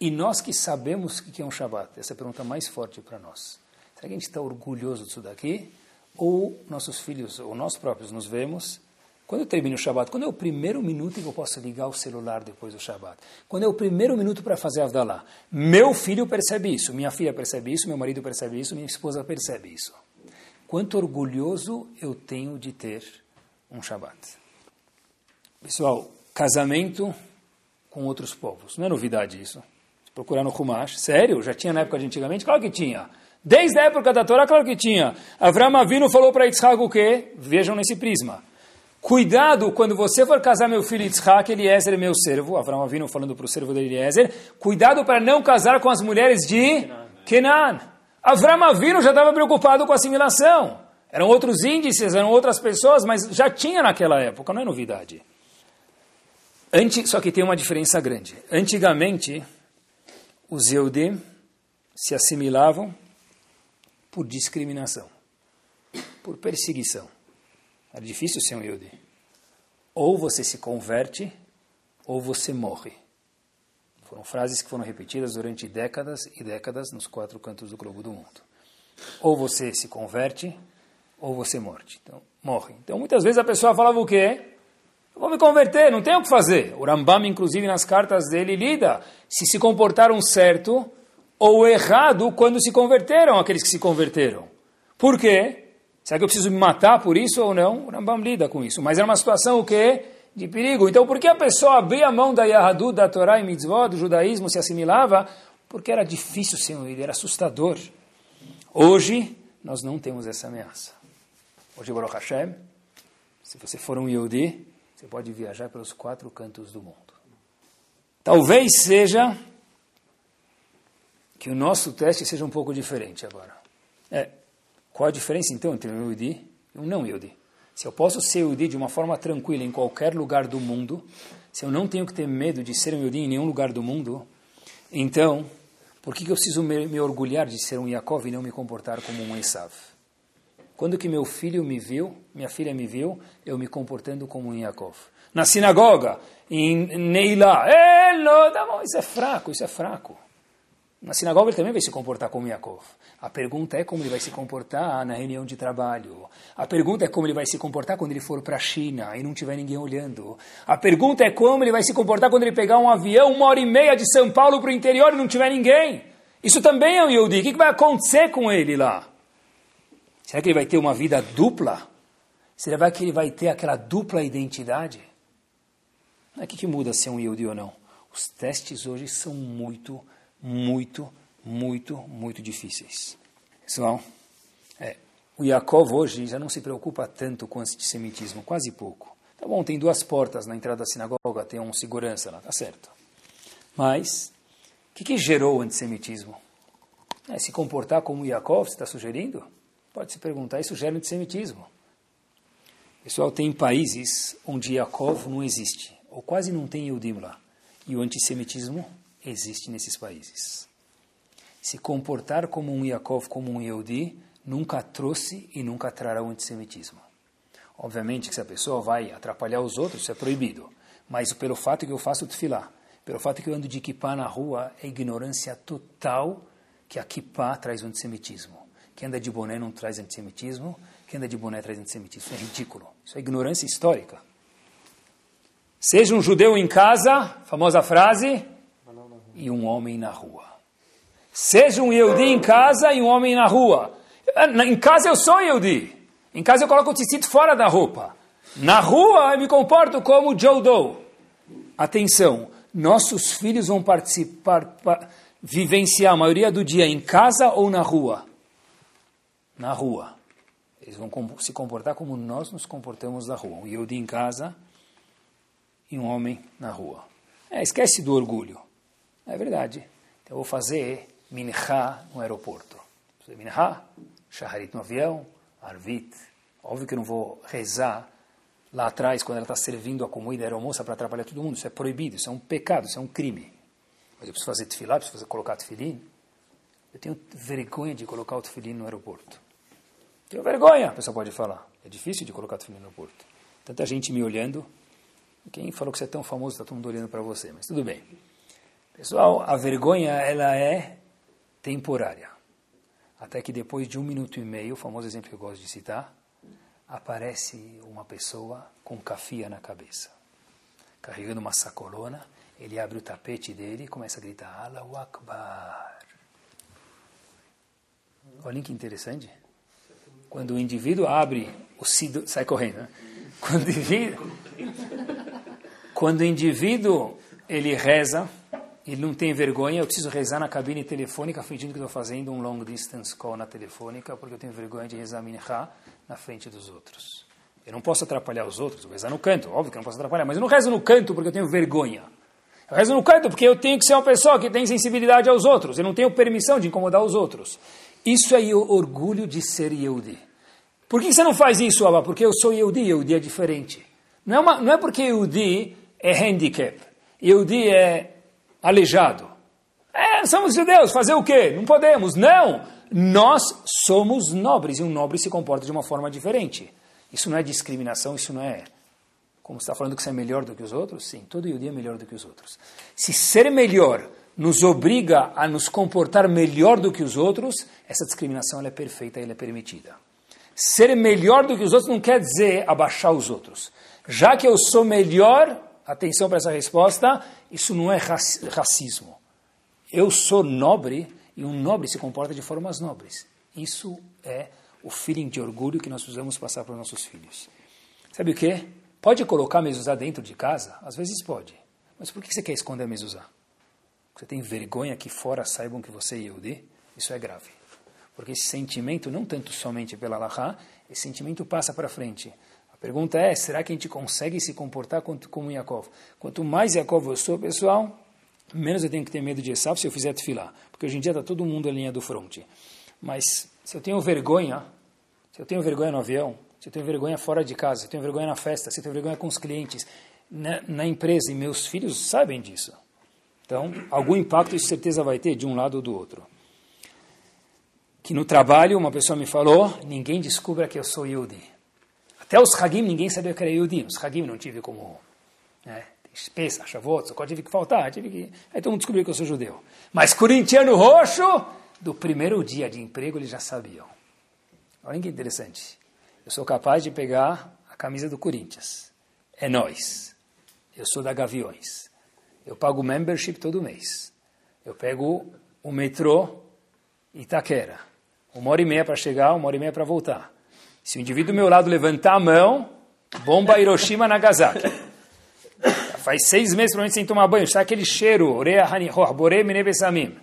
E nós que sabemos o que é um Shabat? Essa é a pergunta mais forte para nós. Será que a gente está orgulhoso disso daqui? Ou nossos filhos, ou nós próprios, nos vemos quando eu termino o Shabat, quando é o primeiro minuto que eu posso ligar o celular depois do Shabat? Quando é o primeiro minuto para fazer Avdalá? Meu filho percebe isso, minha filha percebe isso, meu marido percebe isso, minha esposa percebe isso. Quanto orgulhoso eu tenho de ter um Shabat. Pessoal, casamento com outros povos. Não é novidade isso. Procurar no Humash, sério, já tinha na época de antigamente? Claro que tinha. Desde a época da Torá, claro que tinha. Avram Avinu falou para Yitzhak o quê? Vejam nesse prisma. Cuidado quando você for casar meu filho Yitzhak, Eliezer é meu servo, Avraham Avinu falando para o servo de Eliezer, cuidado para não casar com as mulheres de Kenan. Avraham Avinu já estava preocupado com a assimilação. Eram outros índices, eram outras pessoas, mas já tinha naquela época, não é novidade. Anti, só que tem uma diferença grande. Antigamente, os Eudim se assimilavam por discriminação, por perseguição. Era difícil ser um Yudi. Ou você se converte, ou você morre. Foram frases que foram repetidas durante décadas e décadas nos quatro cantos do globo do mundo. Ou você se converte, ou você morre. Então, morre. Então, muitas vezes a pessoa falava o quê? Eu vou me converter, não tenho o que fazer. O Rambam, inclusive, nas cartas dele, lida se se comportaram certo ou errado quando se converteram, aqueles que se converteram. Por quê? Será que eu preciso me matar por isso ou não? O Rambam lida com isso. Mas era uma situação o quê? De perigo. Então, por que a pessoa abria a mão da Yahadu, da Torá e Mitzvot, do judaísmo, se assimilava? Porque era difícil ser um líder, era assustador. Hoje, nós não temos essa ameaça. Hoje, Baruch Hashem, se você for um Yehudi, você pode viajar pelos quatro cantos do mundo. Talvez seja que o nosso teste seja um pouco diferente agora. É, qual a diferença então entre um Yehudi e um não Yehudi? Se eu posso ser Yehudi de uma forma tranquila em qualquer lugar do mundo, se eu não tenho que ter medo de ser um Yehudi em nenhum lugar do mundo, então, por que, que eu preciso me, me, orgulhar de ser um Yaakov e não me comportar como um Esav? Quando que meu filho me viu, minha filha me viu, eu me comportando como um Yaakov. Na sinagoga, em bom, isso é fraco, isso é fraco. Na sinagoga ele também vai se comportar como Yaakov. A pergunta é como ele vai se comportar na reunião de trabalho. A pergunta é como ele vai se comportar quando ele for para a China e não tiver ninguém olhando. A pergunta é como ele vai se comportar quando ele pegar um avião uma hora e meia de São Paulo para o interior e não tiver ninguém. Isso também é um Yehudi. O que vai acontecer com ele lá? Será que ele vai ter uma vida dupla? Será que ele vai ter aquela dupla identidade? O que, que muda ser um Yehudi ou não? Os testes hoje são muito, muito, muito, muito difíceis. Pessoal, é, o Yaakov hoje já não se preocupa tanto com antissemitismo, quase pouco. Tá bom, tem duas portas na entrada da sinagoga, tem um segurança lá, tá certo. Mas, o que, que gerou o antissemitismo? É, se comportar como Yaakov, você está sugerindo? Pode se perguntar, isso gera antissemitismo. Pessoal, tem países onde Yaakov não existe, ou quase não tem Yudim lá. E o antissemitismo existe nesses países. Se comportar como um Yaakov, como um Yehudi, nunca trouxe e nunca trará o antissemitismo. Obviamente que se a pessoa vai atrapalhar os outros, isso é proibido. Mas pelo fato que eu faço tefilá, pelo fato que eu ando de kippah na rua, é ignorância total que a kippah traz o antissemitismo. Quem anda de boné não traz antissemitismo, quem anda de boné traz antissemitismo. Isso é ridículo. Isso é ignorância histórica. Seja um judeu em casa, famosa frase, e um homem na rua. Seja um Yehudi em casa e um homem na rua. Em casa eu sou Yehudi. Em casa eu coloco o tecido fora da roupa. Na rua eu me comporto como Joe Doe. Atenção, nossos filhos vão participar, vivenciar a maioria do dia em casa ou na rua? Na rua. Eles vão se comportar como nós nos comportamos na rua. Um Yehudi em casa e um homem na rua. É, esquece do orgulho. É verdade. Então eu vou fazer minchá no aeroporto. Minchá, shaharit no avião, arvit. Óbvio que eu não vou rezar lá atrás quando ela está servindo a comida da aeromoça para atrapalhar todo mundo. Isso é proibido, isso é um pecado, isso é um crime. Mas eu preciso fazer tefilá, preciso fazer, colocar tefilim. Eu tenho vergonha de colocar o tefilim no aeroporto. Tenho vergonha, a pessoa pode falar. É difícil de colocar tefilim no aeroporto. Tanta gente me olhando. Quem falou que você é tão famoso, está todo mundo olhando para você, mas tudo bem. Pessoal, a vergonha, ela é temporária. Até que depois de um minuto e meio, o famoso exemplo que eu gosto de citar, aparece uma pessoa com cafia na cabeça, carregando uma sacolona, ele abre o tapete dele e começa a gritar, Allahu Akbar. Olha que interessante. Quando o indivíduo abre o sido, sai correndo, né? Quando o indivíduo, quando o indivíduo ele reza, ele não tem vergonha, eu preciso rezar na cabine telefônica fingindo que estou fazendo um long distance call na telefônica, porque eu tenho vergonha de rezar minha na frente dos outros. Eu não posso atrapalhar os outros, eu vou rezar no canto, óbvio que eu não posso atrapalhar, mas eu não rezo no canto porque eu tenho vergonha. Eu rezo no canto porque eu tenho que ser uma pessoa que tem sensibilidade aos outros, eu não tenho permissão de incomodar os outros. Isso é o orgulho de ser Yehudi. Por que você não faz isso, Abba? Porque eu sou Yehudi, Yehudi é diferente. Não é, uma, não é porque Yehudi é handicap, Yehudi é aleijado. É, somos judeus, fazer o quê? Não podemos. Não! Nós somos nobres e um nobre se comporta de uma forma diferente. Isso não é discriminação, isso não é. Como está falando que você é melhor do que os outros? Sim, todo Yehudi é melhor do que os outros. Se ser melhor nos obriga a nos comportar melhor do que os outros, essa discriminação é perfeita e é permitida. Ser melhor do que os outros não quer dizer abaixar os outros. Já que eu sou melhor, atenção para essa resposta, isso não é racismo. Eu sou nobre e um nobre se comporta de formas nobres. Isso é o feeling de orgulho que nós precisamos passar para os nossos filhos. Sabe o que? Pode colocar a mezuzá dentro de casa? Às vezes pode. Mas por que você quer esconder a mezuzá? Você tem vergonha que fora saibam que você é Yehudi? Isso é grave. Porque esse sentimento, não tanto somente pela Allahá, esse sentimento passa para frente. Pergunta é, será que a gente consegue se comportar como Yaakov? Quanto mais Yaakov eu sou, pessoal, menos eu tenho que ter medo de Esav se eu fizer tefilah. Porque hoje em dia está todo mundo a linha do fronte. Mas se eu tenho vergonha, se eu tenho vergonha no avião, se eu tenho vergonha fora de casa, se eu tenho vergonha na festa, se eu tenho vergonha com os clientes, na, na empresa, e meus filhos sabem disso. Então, algum impacto isso certeza vai ter de um lado ou do outro. Que no trabalho, uma pessoa me falou, ninguém descubra que eu sou Yudi. Até os Hagim, ninguém sabia que era Yudi. Os Hagim não tive como... Né, Pesach, Shavuot, só tive que faltar. Tive que... Aí todo mundo descobriu que eu sou judeu. Mas corintiano roxo, do primeiro dia de emprego, eles já sabiam. Olha que interessante. Eu sou capaz de pegar a camisa do Corinthians. É nós. Eu sou da Gaviões. Eu pago membership todo mês. Eu pego o metrô Itaquera. Uma hora e meia para chegar, uma hora e meia para voltar. Se o indivíduo do meu lado levantar a mão, bomba Hiroshima Nagasaki. faz seis meses provavelmente sem tomar banho, está aquele cheiro, oreia bore minebesamim.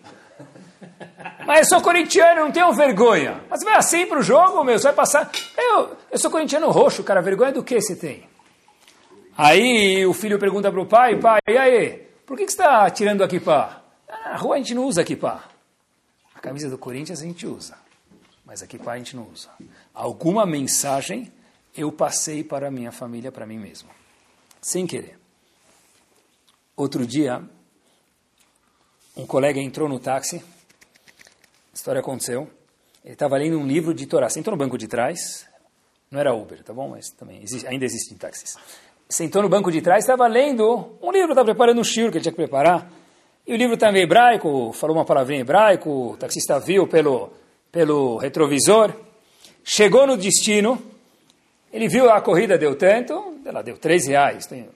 Mas eu sou corintiano, não tenho vergonha. Mas vai assim para o jogo, meu, você vai passar. Eu, eu sou corintiano roxo, cara, vergonha do que você tem? Aí o filho pergunta para o pai, pai, e aí, por que, que você está tirando aqui pá? Ah, na rua a gente não usa aqui pá. A camisa do Corinthians a gente usa, mas aqui pá a gente não usa. Alguma mensagem eu passei para a minha família, para mim mesmo, sem querer. Outro dia, um colega entrou no táxi, a história aconteceu, ele estava lendo um livro de Torá, sentou no banco de trás, não era Uber, tá bom? Mas também existe, ainda existem táxis. Sentou no banco de trás, estava lendo um livro, estava preparando um shir que ele tinha que preparar, e o livro estava em hebraico, falou uma palavrinha em hebraico, o taxista viu pelo, pelo retrovisor, chegou no destino, ele viu a corrida deu tanto, ela deu 13 reais, tem,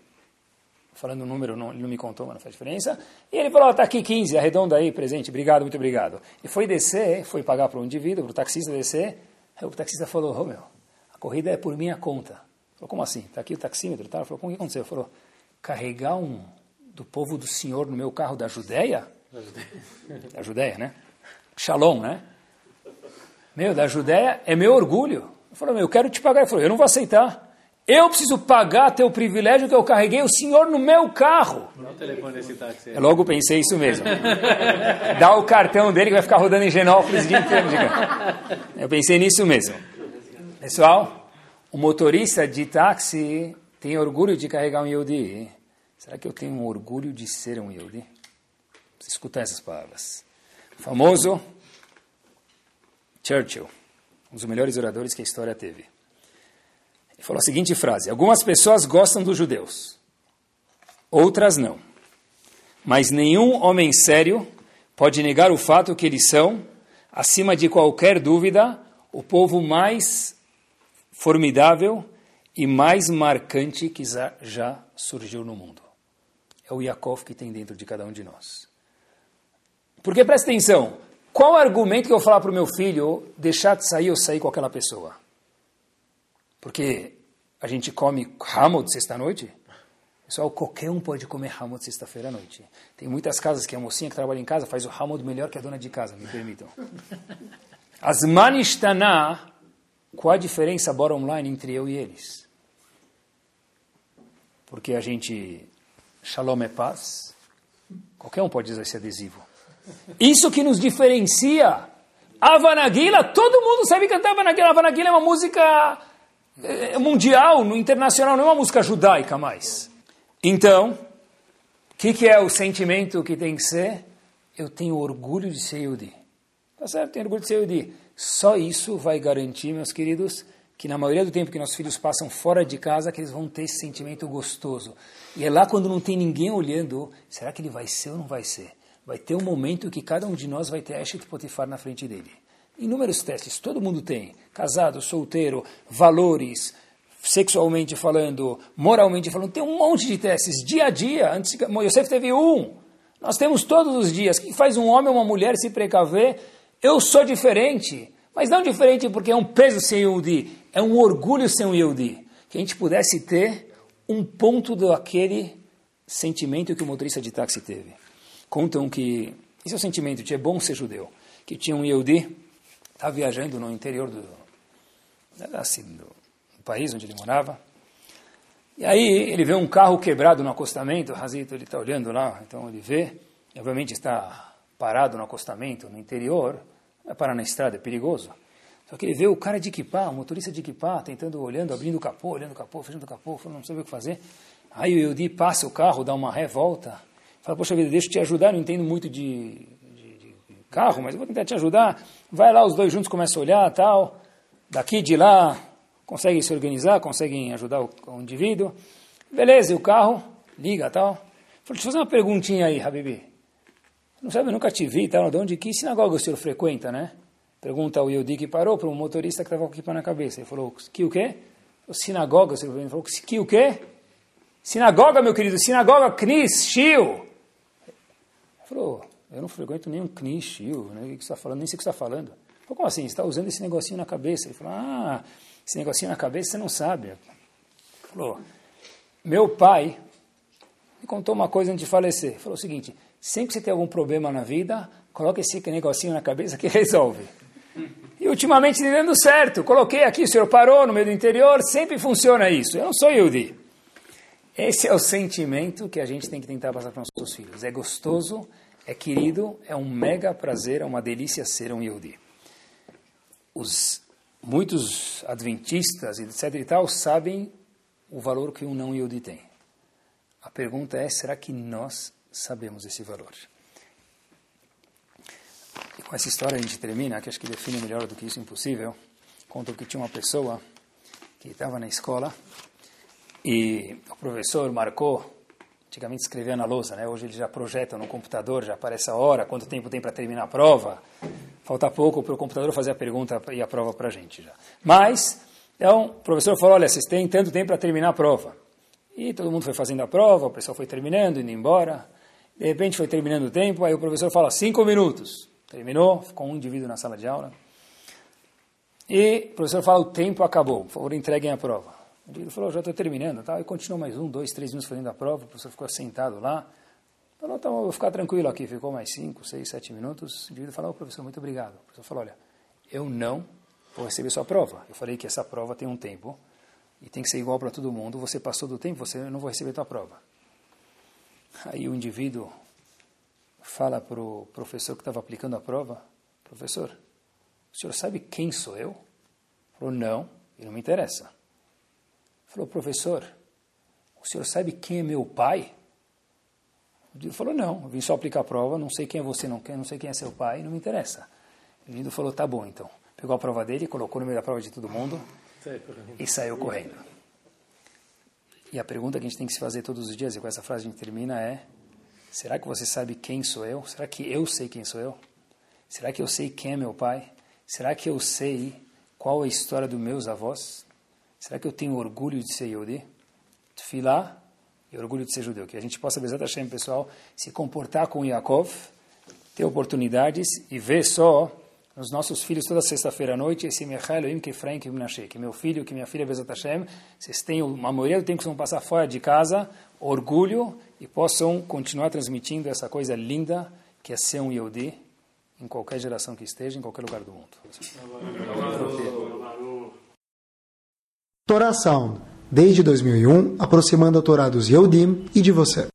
falando o número, não, ele não me contou, mas não faz diferença. E ele falou, está aqui 15, arredonda aí, presente, obrigado, muito obrigado. E foi descer, foi pagar para um indivíduo, para o taxista descer. Aí o taxista falou, oh, meu, a corrida é por minha conta. Falou, como assim? Está aqui o taxímetro e tal. Falou, como que aconteceu? Falou, carregar um do povo do Senhor no meu carro da Judéia? Da Judéia, né? Shalom, né? Meu, da Judéia é meu orgulho. Ele falou, meu, eu quero te pagar. Ele falou, eu não vou aceitar. Eu preciso pagar teu privilégio que eu carreguei o senhor no meu carro. Dá o telefone desse táxi. Eu logo pensei isso mesmo. Dá o cartão dele que vai ficar rodando em Genópolis de inteiro. Eu pensei nisso mesmo. Pessoal, o motorista de táxi tem orgulho de carregar um Yehudi. Será que eu tenho orgulho de ser um Yehudi? Você escutar essas palavras. O famoso Churchill, um dos melhores oradores que a história teve. Ele falou a seguinte frase: Algumas pessoas gostam dos judeus, outras não. Mas nenhum homem sério pode negar o fato que eles são, acima de qualquer dúvida, o povo mais formidável e mais marcante que já surgiu no mundo. É o Yaakov que tem dentro de cada um de nós. Porque presta atenção, qual argumento que eu vou falar para o meu filho deixar de sair ou sair com aquela pessoa? Porque a gente come Hamod sexta-noite. Pessoal, qualquer um pode comer Hamod sexta-feira à noite. Tem muitas casas que a mocinha que trabalha em casa faz o Hamod melhor que a dona de casa, me permitam. As Manishtaná, qual a diferença bottom line entre eu e eles? Porque a gente, Shalom é paz, qualquer um pode usar esse adesivo. Isso que nos diferencia. Avanaguila, todo mundo sabe cantar Avanaguila. Avanaguila é uma música é, é mundial, internacional, não é uma música judaica mais. Então, o que, que, é o sentimento que tem que ser? Eu tenho orgulho de ser Yudi. Tá certo, tenho orgulho de ser Yudi. Só isso vai garantir, meus queridos, que na maioria do tempo que nossos filhos passam fora de casa, que eles vão ter esse sentimento gostoso. E é lá quando não tem ninguém olhando, será que ele vai ser ou não vai ser? Vai ter um momento que cada um de nós vai ter Eshet Potifar na frente dele inúmeros testes, todo mundo tem. Casado, solteiro, valores, sexualmente falando, moralmente falando, tem um monte de testes, dia a dia. Antes, Yosef teve um. Nós temos todos os dias. O que faz um homem ou uma mulher se precaver? Eu sou diferente. Mas não diferente porque é um peso sem Yehudi, é um orgulho sem Yehudi. Que a gente pudesse ter um ponto daquele sentimento que o motorista de táxi teve. Contam que, esse é o sentimento de é bom ser judeu, que tinha um Yehudi estava viajando no interior do, assim, do, país onde ele morava. E aí ele vê um carro quebrado no acostamento, o Razito está olhando lá, então ele vê, obviamente está parado no acostamento, no interior, vai parar na estrada, é perigoso. Só que ele vê o cara de equipar, o motorista de equipar, tentando, olhando, abrindo o capô, olhando o capô, fechando o capô, não sabe o que fazer. Aí o Yudi passa o carro, dá uma ré, volta, fala, poxa vida, deixa eu te ajudar, não entendo muito de, carro, mas eu vou tentar te ajudar. Vai lá, os dois juntos começam a olhar, tal. Daqui, de lá, conseguem se organizar, conseguem ajudar o, o indivíduo. Beleza, e o carro liga, tal. Falei, deixa eu fazer uma perguntinha aí, Habibi. Não sabe, eu nunca te vi, tal, de onde, que sinagoga o senhor frequenta, né? Pergunta o Yehudi que parou para um motorista que estava com equipa na cabeça. Ele falou, que o quê? Sinagoga, o senhor falou, que o quê? Sinagoga, meu querido, sinagoga, Knis, Shio. Falou, eu não frequento nenhum Knish, né? o que você está falando? Nem sei o que você está falando. Falei, como assim? Você está usando esse negocinho na cabeça? Ele falou, ah, esse negocinho na cabeça você não sabe. Falou, meu pai me contou uma coisa antes de falecer. Falou o seguinte: sempre que você tem algum problema na vida, coloque esse negocinho na cabeça que <laughs> resolve. E ultimamente está dando certo. Coloquei aqui, o senhor parou no meio do interior, sempre funciona isso. Eu não sou Yudi. Esse é o sentimento que a gente tem que tentar passar para os nossos filhos. É gostoso, é querido, é um mega prazer, é uma delícia ser um Yehudi. Os muitos adventistas, etc e tal, sabem o valor que um não Yehudi tem. A pergunta é, será que nós sabemos esse valor? E com essa história a gente termina, que acho que define melhor do que isso impossível. Conta que tinha uma pessoa que estava na escola e o professor marcou, antigamente escrevia na lousa, né? hoje ele já projeta no computador, já aparece a hora, quanto tempo tem para terminar a prova. Falta pouco para o computador fazer a pergunta e a prova para a gente já. Mas, então, o professor falou, olha, vocês têm tanto tempo para terminar a prova. E todo mundo foi fazendo a prova, o pessoal foi terminando, indo embora. De repente foi terminando o tempo, aí o professor fala, cinco minutos. Terminou, ficou um indivíduo na sala de aula. E o professor fala, o tempo acabou, por favor, entreguem a prova. Ele falou, já estou terminando. Tá? E continuou mais um, dois, três minutos fazendo a prova, o professor ficou sentado lá. Falou, tá, vou ficar tranquilo aqui. Ficou mais cinco, seis, sete minutos. O indivíduo falou, oh, professor, muito obrigado. O professor falou, olha, eu não vou receber sua prova. Eu falei que essa prova tem um tempo e tem que ser igual para todo mundo. Você passou do tempo, você não vai receber tua prova. Aí o indivíduo fala para o professor que estava aplicando a prova, professor, o senhor sabe quem sou eu? Falou, não, e não me interessa. Falou, professor, o senhor sabe quem é meu pai? Ele falou, não, eu vim só aplicar a prova, não sei quem é você, não, não sei quem é seu pai, não me interessa. O indivíduo falou, tá bom então. Pegou a prova dele, colocou no meio da prova de todo mundo e saiu correndo. E a pergunta que a gente tem que se fazer todos os dias, e com essa frase a gente termina, é: será que você sabe quem sou eu? Será que eu sei quem sou eu? Será que eu sei quem é meu pai? Será que eu sei qual é a história dos meus avós? Será que eu tenho orgulho de ser Yehudi? Tfilah e orgulho de ser judeu. Que a gente possa, Bezat Hashem, pessoal, se comportar com Yaakov, ter oportunidades e ver só nos nossos filhos toda sexta-feira à noite esse Mechaelohim que Efraim que Menashe, que meu filho, que minha filha Bezat Hashem, vocês têm uma maioria do tempo que vão passar fora de casa, orgulho e possam continuar transmitindo essa coisa linda que é ser um Yehudi em qualquer geração que esteja, em qualquer lugar do mundo. Torá Sound, desde 2001, aproximando a Torá dos Yehudim e de você.